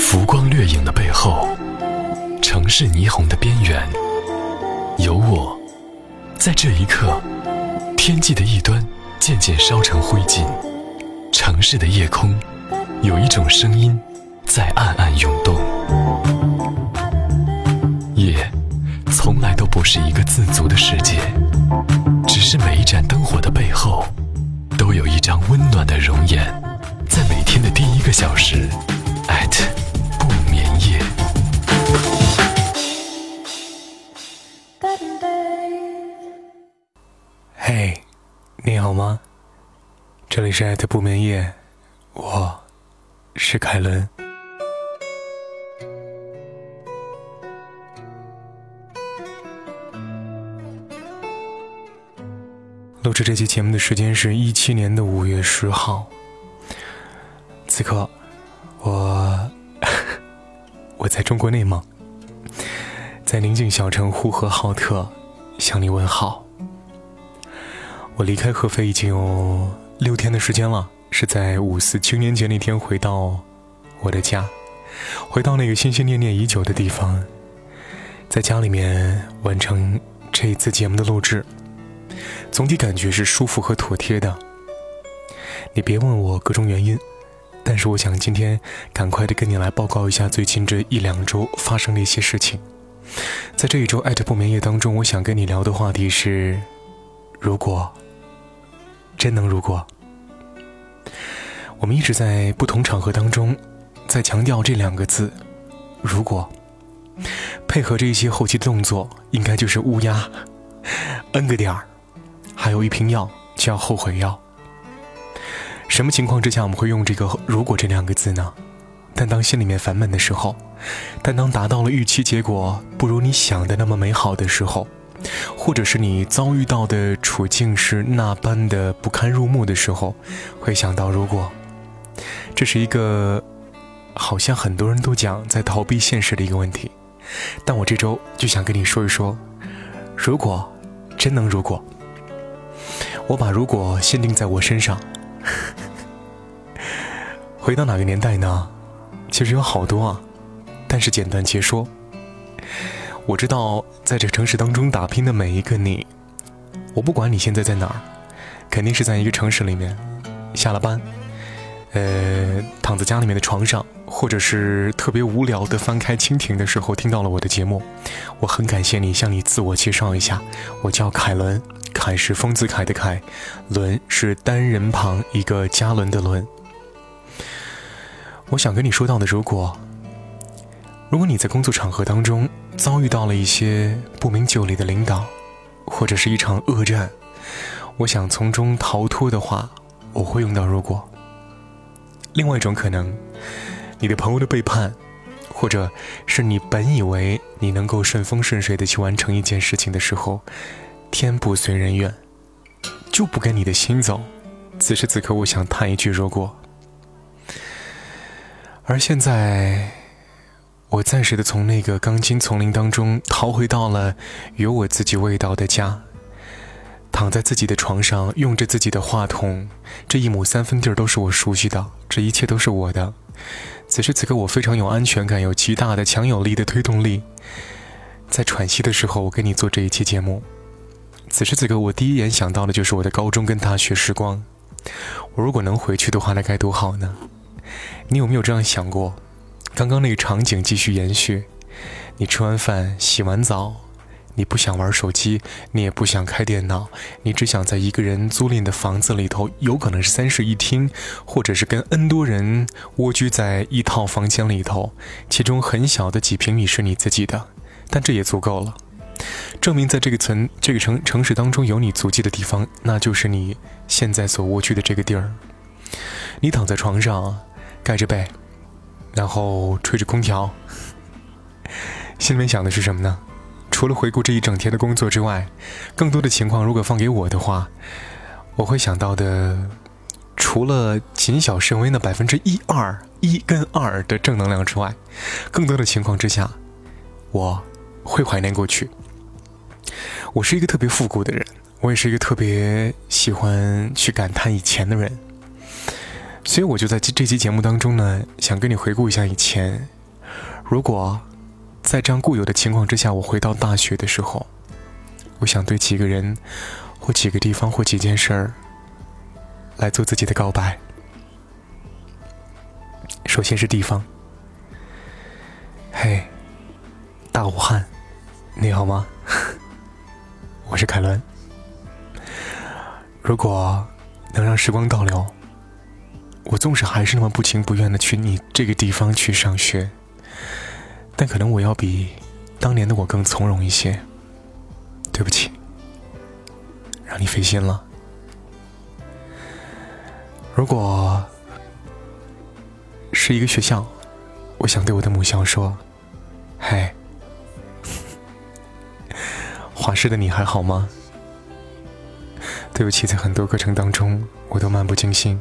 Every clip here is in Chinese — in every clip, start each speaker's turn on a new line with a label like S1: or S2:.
S1: 浮光掠影的背后，城市霓虹的边缘，有我，在这一刻，天际的一端渐渐烧成灰烬，城市的夜空，有一种声音在暗暗涌动。夜，从来都不是一个自足的世界，只是每一盏灯火的背后，都有一张温暖的容颜，在每天的第一个小时。At 不眠夜。
S2: 嘿，你好吗？这里是艾特不眠夜，我是凯伦。录制这期节目的时间是一七年的五月十号，此刻。在中国内蒙，在宁静小城呼和浩特向你问好。我离开合肥已经有六天的时间了，是在五四青年节那天回到我的家，回到那个心心念念已久的地方，在家里面完成这一次节目的录制，总体感觉是舒服和妥帖的。你别问我各种原因。但是我想今天赶快的跟你来报告一下最近这一两周发生的一些事情。在这一周艾特不眠夜当中，我想跟你聊的话题是：如果真能如果。我们一直在不同场合当中在强调这两个字“如果”，配合着一些后期动作，应该就是乌鸦，n 个点儿，还有一瓶药叫后悔药。什么情况之下我们会用这个 “如果”这两个字呢？但当心里面烦闷的时候，但当达到了预期结果不如你想的那么美好的时候，或者是你遭遇到的处境是那般的不堪入目的时候，会想到“如果”。这是一个好像很多人都讲在逃避现实的一个问题，但我这周就想跟你说一说，如果真能如果，我把“如果”限定在我身上。回到哪个年代呢？其实有好多啊，但是简单且说。我知道，在这城市当中打拼的每一个你，我不管你现在在哪儿，肯定是在一个城市里面，下了班，呃，躺在家里面的床上，或者是特别无聊的翻开蜻蜓的时候，听到了我的节目。我很感谢你，向你自我介绍一下，我叫凯伦。凯是丰子恺的凯，伦是单人旁一个加仑的伦。我想跟你说到的，如果，如果你在工作场合当中遭遇到了一些不明就里的领导，或者是一场恶战，我想从中逃脱的话，我会用到如果。另外一种可能，你的朋友的背叛，或者是你本以为你能够顺风顺水的去完成一件事情的时候。天不随人愿，就不跟你的心走。此时此刻，我想叹一句：如果。而现在，我暂时的从那个钢筋丛林当中逃回到了有我自己味道的家，躺在自己的床上，用着自己的话筒，这一亩三分地儿都是我熟悉的，这一切都是我的。此时此刻，我非常有安全感，有极大的强有力的推动力。在喘息的时候，我跟你做这一期节目。此时此刻，我第一眼想到的就是我的高中跟大学时光。我如果能回去的话，那该多好呢？你有没有这样想过？刚刚那个场景继续延续：你吃完饭、洗完澡，你不想玩手机，你也不想开电脑，你只想在一个人租赁的房子里头，有可能是三室一厅，或者是跟 N 多人蜗居在一套房间里头，其中很小的几平米是你自己的，但这也足够了。证明在这个城这个城城市当中有你足迹的地方，那就是你现在所蜗居的这个地儿。你躺在床上，盖着被，然后吹着空调，心里面想的是什么呢？除了回顾这一整天的工作之外，更多的情况如果放给我的话，我会想到的，除了谨小慎微那百分之一二一跟二的正能量之外，更多的情况之下，我会怀念过去。我是一个特别复古的人，我也是一个特别喜欢去感叹以前的人。所以我就在这期节目当中呢，想跟你回顾一下以前。如果在这样固有的情况之下，我回到大学的时候，我想对几个人，或几个地方，或几件事儿，来做自己的告白。首先是地方。嘿，大武汉，你好吗？我是凯伦。如果能让时光倒流，我纵使还是那么不情不愿的去你这个地方去上学，但可能我要比当年的我更从容一些。对不起，让你费心了。如果是一个学校，我想对我的母校说：“嗨，华师的你还好吗？”对不起，在很多课程当中我都漫不经心。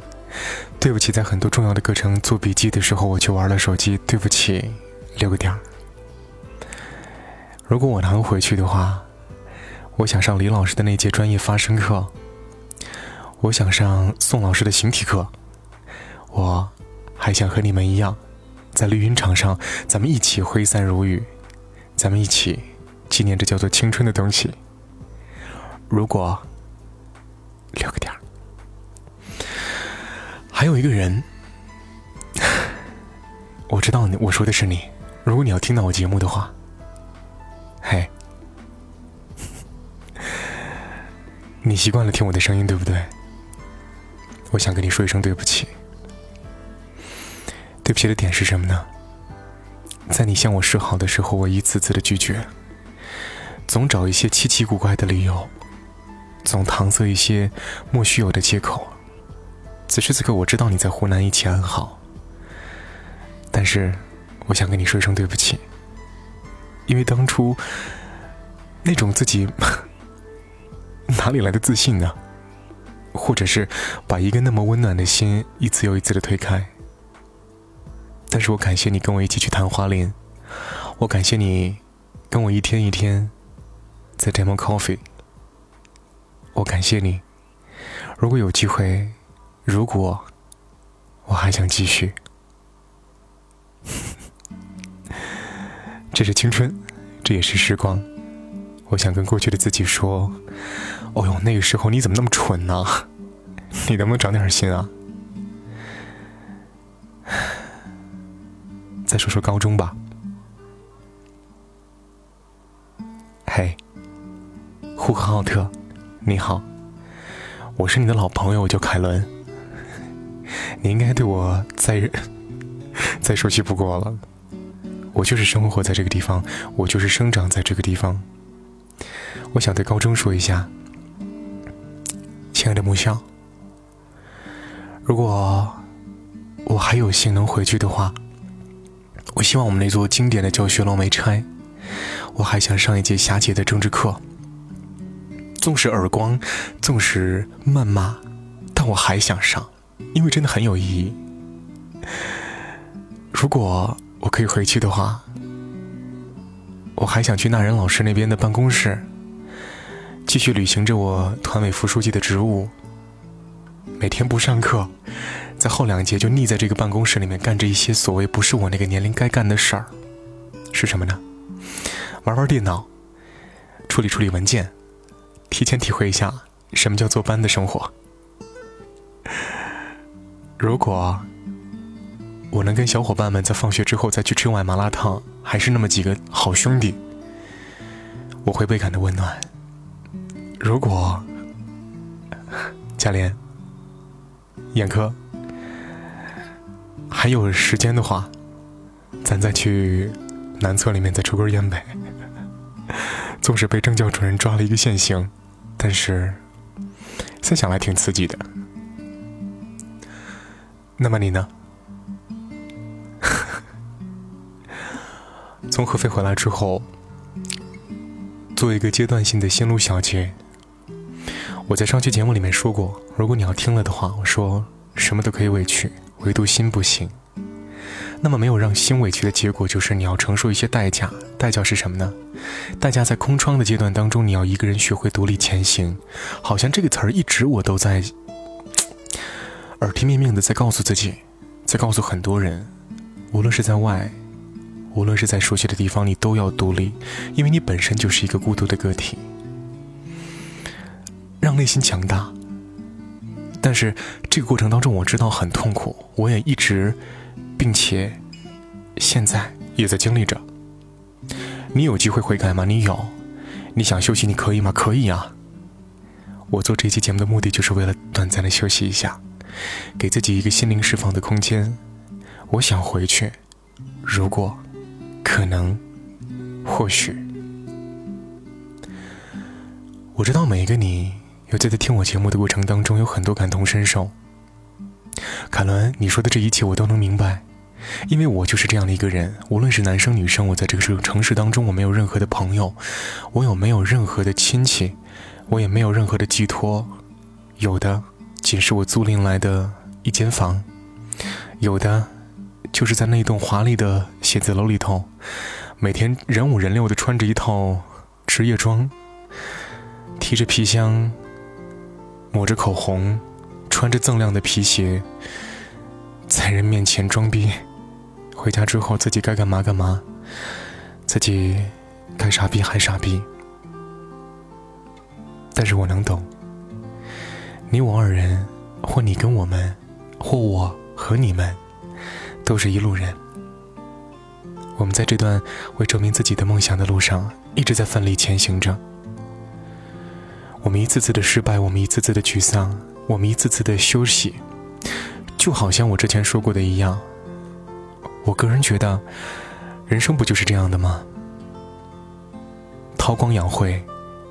S2: 对不起，在很多重要的课程做笔记的时候我去玩了手机。对不起，留个点儿。如果我能回去的话，我想上李老师的那节专业发声课。我想上宋老师的形体课。我还想和你们一样，在绿茵场上，咱们一起挥散如雨，咱们一起纪念这叫做青春的东西。如果。留个点儿，还有一个人，我知道你，我说的是你。如果你要听到我节目的话，嘿，你习惯了听我的声音，对不对？我想跟你说一声对不起。对不起的点是什么呢？在你向我示好的时候，我一次次的拒绝，总找一些奇奇怪怪的理由。总搪塞一些莫须有的借口。此时此刻，我知道你在湖南一切安好，但是我想跟你说一声对不起，因为当初那种自己 哪里来的自信呢？或者是把一个那么温暖的心一次又一次的推开？但是我感谢你跟我一起去探花林，我感谢你跟我一天一天在 demo coffee。我感谢你。如果有机会，如果我还想继续，这是青春，这也是时光。我想跟过去的自己说：“哦呦，那个时候你怎么那么蠢呢？你能不能长点心啊？”再说说高中吧。嘿，呼和浩特。你好，我是你的老朋友，我叫凯伦。你应该对我再 再熟悉不过了。我就是生活在这个地方，我就是生长在这个地方。我想对高中说一下，亲爱的母校，如果我还有幸能回去的话，我希望我们那座经典的教学楼没拆。我还想上一节霞姐的政治课。纵使耳光，纵使谩骂，但我还想上，因为真的很有意义。如果我可以回去的话，我还想去那人老师那边的办公室，继续履行着我团委副书记的职务。每天不上课，在后两节就腻在这个办公室里面干着一些所谓不是我那个年龄该干的事儿，是什么呢？玩玩电脑，处理处理文件。提前体会一下什么叫做班的生活。如果我能跟小伙伴们在放学之后再去吃碗麻辣烫，还是那么几个好兄弟，我会倍感的温暖。如果嘉莲、眼科还有时间的话，咱再去南侧里面再抽根烟呗。纵使被政教主任抓了一个现行。但是，再想来挺刺激的。那么你呢？从合肥回来之后，做一个阶段性的心路小结。我在上期节目里面说过，如果你要听了的话，我说什么都可以委屈，唯独心不行。那么没有让心委屈的结果，就是你要承受一些代价。代价是什么呢？代价在空窗的阶段当中，你要一个人学会独立前行。好像这个词儿一直我都在，耳提面命的在告诉自己，在告诉很多人，无论是在外，无论是在熟悉的地方，你都要独立，因为你本身就是一个孤独的个体。让内心强大。但是这个过程当中，我知道很痛苦，我也一直，并且现在也在经历着。你有机会悔改吗？你有。你想休息，你可以吗？可以啊。我做这期节目的目的就是为了短暂的休息一下，给自己一个心灵释放的空间。我想回去，如果可能，或许，我知道每一个你有在听我节目的过程当中有很多感同身受。凯伦，你说的这一切我都能明白。因为我就是这样的一个人，无论是男生女生，我在这个城市当中，我没有任何的朋友，我有没有任何的亲戚，我也没有任何的寄托，有的仅是我租赁来的一间房，有的就是在那栋华丽的写字楼里头，每天人五人六的穿着一套职业装，提着皮箱，抹着口红，穿着锃亮的皮鞋，在人面前装逼。回家之后，自己该干嘛干嘛，自己该傻逼还傻逼。但是我能懂，你我二人，或你跟我们，或我和你们，都是一路人。我们在这段为证明自己的梦想的路上，一直在奋力前行着。我们一次次的失败，我们一次次的沮丧，我们一次次的休息，就好像我之前说过的一样。我个人觉得，人生不就是这样的吗？韬光养晦，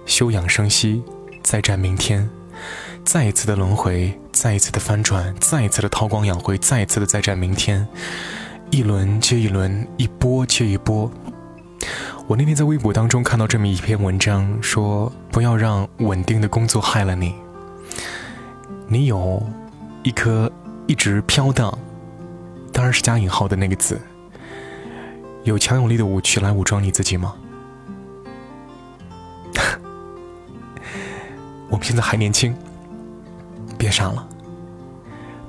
S2: 休养生息，再战明天，再一次的轮回，再一次的翻转，再一次的韬光养晦，再一次的再战明天，一轮接一轮，一波接一波。我那天在微博当中看到这么一篇文章，说不要让稳定的工作害了你。你有一颗一直飘荡。当然是加引号的那个字。有强有力的武器来武装你自己吗？我们现在还年轻，别傻了。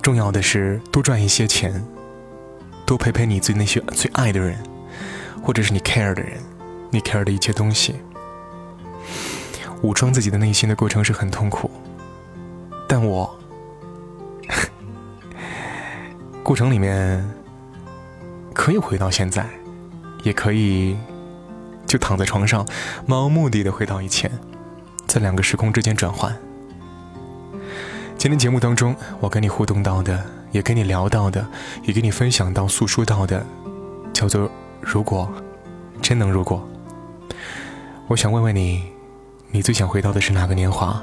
S2: 重要的是多赚一些钱，多陪陪你最那些最爱的人，或者是你 care 的人，你 care 的一切东西。武装自己的内心的过程是很痛苦，但我。过程里面可以回到现在，也可以就躺在床上，漫无目的的回到以前，在两个时空之间转换。今天节目当中，我跟你互动到的，也跟你聊到的，也跟你分享到、诉说到的，叫做“如果真能如果”。我想问问你，你最想回到的是哪个年华？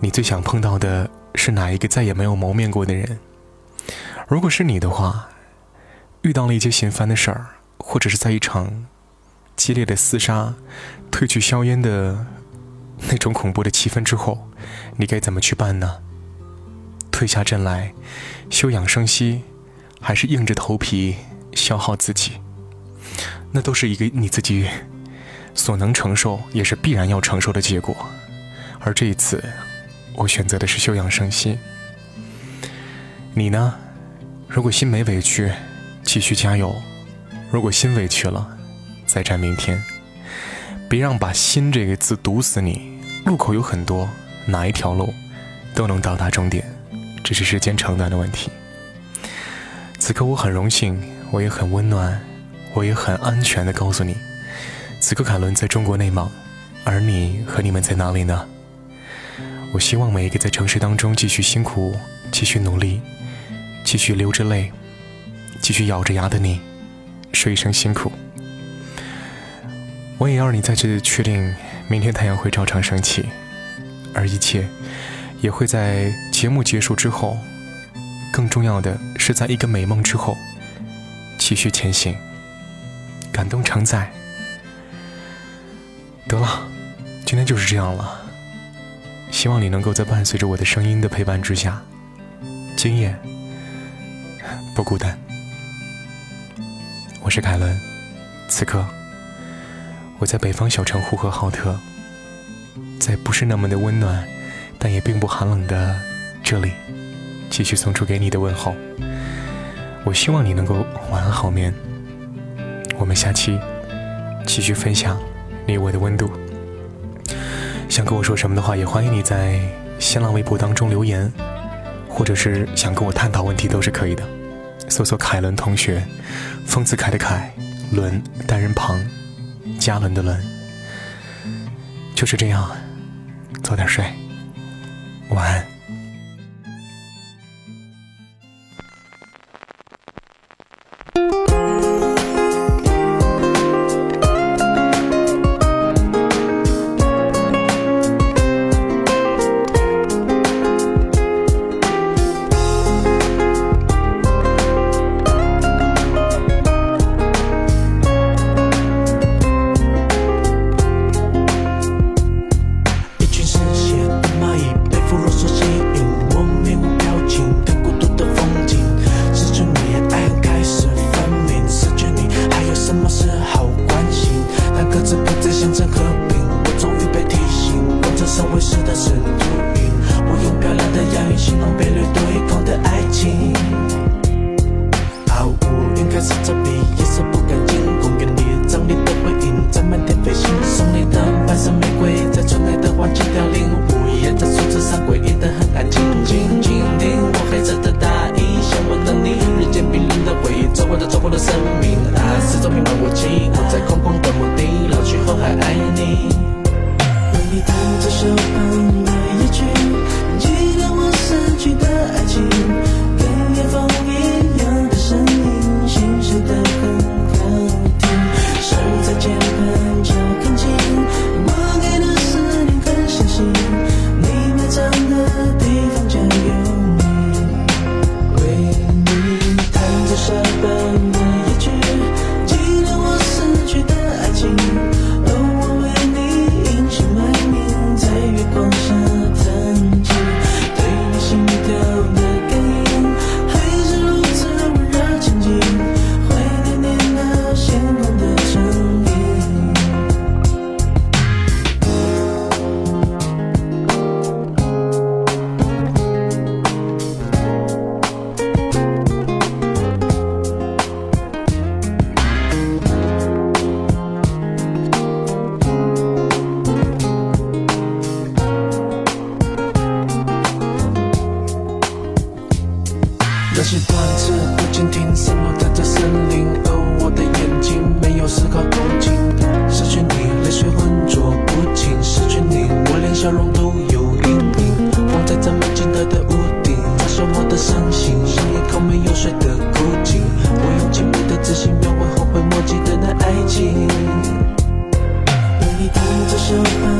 S2: 你最想碰到的是哪一个再也没有谋面过的人？如果是你的话，遇到了一些心烦的事儿，或者是在一场激烈的厮杀、褪去硝烟的那种恐怖的气氛之后，你该怎么去办呢？退下阵来，休养生息，还是硬着头皮消耗自己？那都是一个你自己所能承受，也是必然要承受的结果。而这一次，我选择的是休养生息。你呢？如果心没委屈，继续加油；如果心委屈了，再战明天。别让把心这个字堵死你。路口有很多，哪一条路都能到达终点，只是时间长短的问题。此刻我很荣幸，我也很温暖，我也很安全的告诉你，此刻凯伦在中国内蒙，而你和你们在哪里呢？我希望每一个在城市当中继续辛苦、继续努力。继续流着泪，继续咬着牙的你，说一声辛苦。我也要你再次确定，明天太阳会照常升起，而一切也会在节目结束之后，更重要的是在一个美梦之后，继续前行。感动常在。得了，今天就是这样了。希望你能够在伴随着我的声音的陪伴之下，今夜。不孤单，我是凯伦。此刻，我在北方小城呼和浩特，在不是那么的温暖，但也并不寒冷的这里，继续送出给你的问候。我希望你能够晚安好眠。我们下期继续分享你我的温度。想跟我说什么的话，也欢迎你在新浪微博当中留言，或者是想跟我探讨问题都是可以的。搜索凯伦同学，丰子恺的恺，伦单人旁，嘉伦的伦。就是这样，早点睡，晚安。
S3: 在漫天飞行送你的可。